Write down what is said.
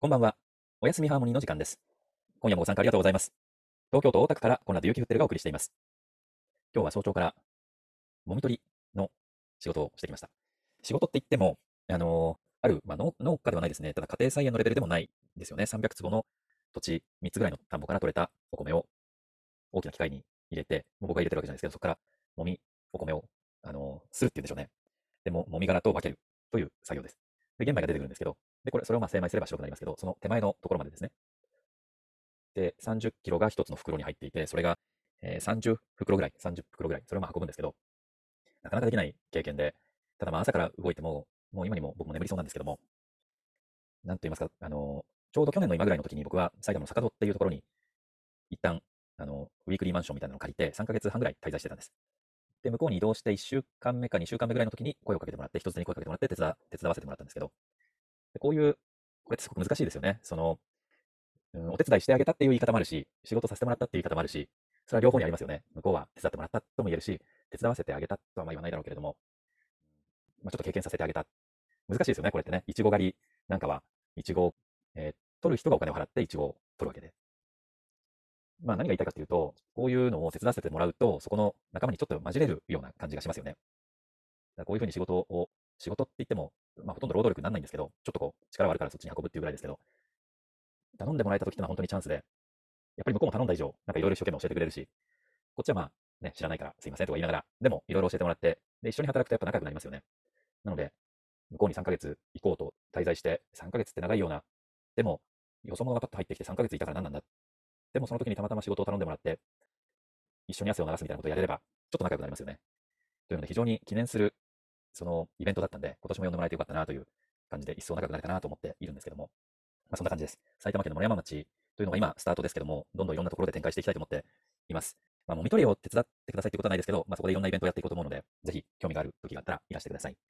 こんばんは。おやすみハーモニーの時間です。今夜もご参加ありがとうございます。東京都大田区からコナと雪降ってるがお送りしています。今日は早朝から、もみ取りの仕事をしてきました。仕事って言っても、あのーある、まあ、農農家ではないですね。ただ家庭菜園のレベルでもないですよね。300坪の土地3つぐらいの田んぼから取れたお米を大きな機械に入れて、もう僕が入れてるわけじゃないですけど、そこからもみ、お米を、あのーするっていうんでしょうね。でも、もみ殻と分けるという作業です。で、玄米が出てくるんですけど、で、これ、それをまあ精米すれば白くなりますけど、その手前のところまでですね。で、30キロが1つの袋に入っていて、それが、えー30袋ぐらい、30袋ぐらい、それをまあ運ぶんですけど、なかなかできない経験で、ただまあ朝から動いても、もう今にも僕も眠りそうなんですけども、なんと言いますか、あのちょうど去年の今ぐらいの時に僕は埼玉の坂戸っていうところに、一旦、あの、ウィークリーマンションみたいなのを借りて、3ヶ月半ぐらい滞在してたんです。で、向こうに移動して1週間目か2週間目ぐらいの時に声をかけてもらって、一つに声をかけてもらって手伝手伝わせてもらったんですけど、でこういう、これってすごく難しいですよね。その、うん、お手伝いしてあげたっていう言い方もあるし、仕事させてもらったっていう言い方もあるし、それは両方にありますよね。向こうは手伝ってもらったとも言えるし、手伝わせてあげたとはまあ言わないだろうけれども、まあ、ちょっと経験させてあげた。難しいですよね、これってね。いちご狩りなんかは、いちご、えー取る人がお金を払っていちごを取るわけで。まあ何が言いたいかというと、こういうのを手伝わせてもらうと、そこの仲間にちょっと混じれるような感じがしますよね。だこういうふうに仕事を、仕事って言っても、まあほとんど労働力にならないんですけど、ちょっとこう力はあるからそっちに運ぶっていうぐらいですけど、頼んでもらえた時ってのは本当にチャンスで、やっぱり向こうも頼んだ以上、なんかいろいろ一生懸命教えてくれるし、こっちはまあね、知らないからすいませんとか言いながら、でもいろいろ教えてもらって、で、一緒に働くとやっぱ仲良くなりますよね。なので、向こうに3ヶ月行こうと滞在して、3ヶ月って長いような、でも、よそ者がパッと入ってきて3ヶ月いたから何なんだ。でもその時にたまたま仕事を頼んでもらって、一緒に汗を流すみたいなことをやれれば、ちょっと仲良くなりますよね。というので、非常に記念する、そのイベントだったんで、今年も呼んでもらえてよかったなという感じで、一層仲良くなれたなと思っているんですけども、まあ、そんな感じです。埼玉県の森山町というのが今、スタートですけども、どんどんいろんなところで展開していきたいと思っています。まあ、もみ取りを手伝ってくださいってことはないですけど、まあ、そこでいろんなイベントをやっていこうと思うので、ぜひ興味がある時があったらいらしてください。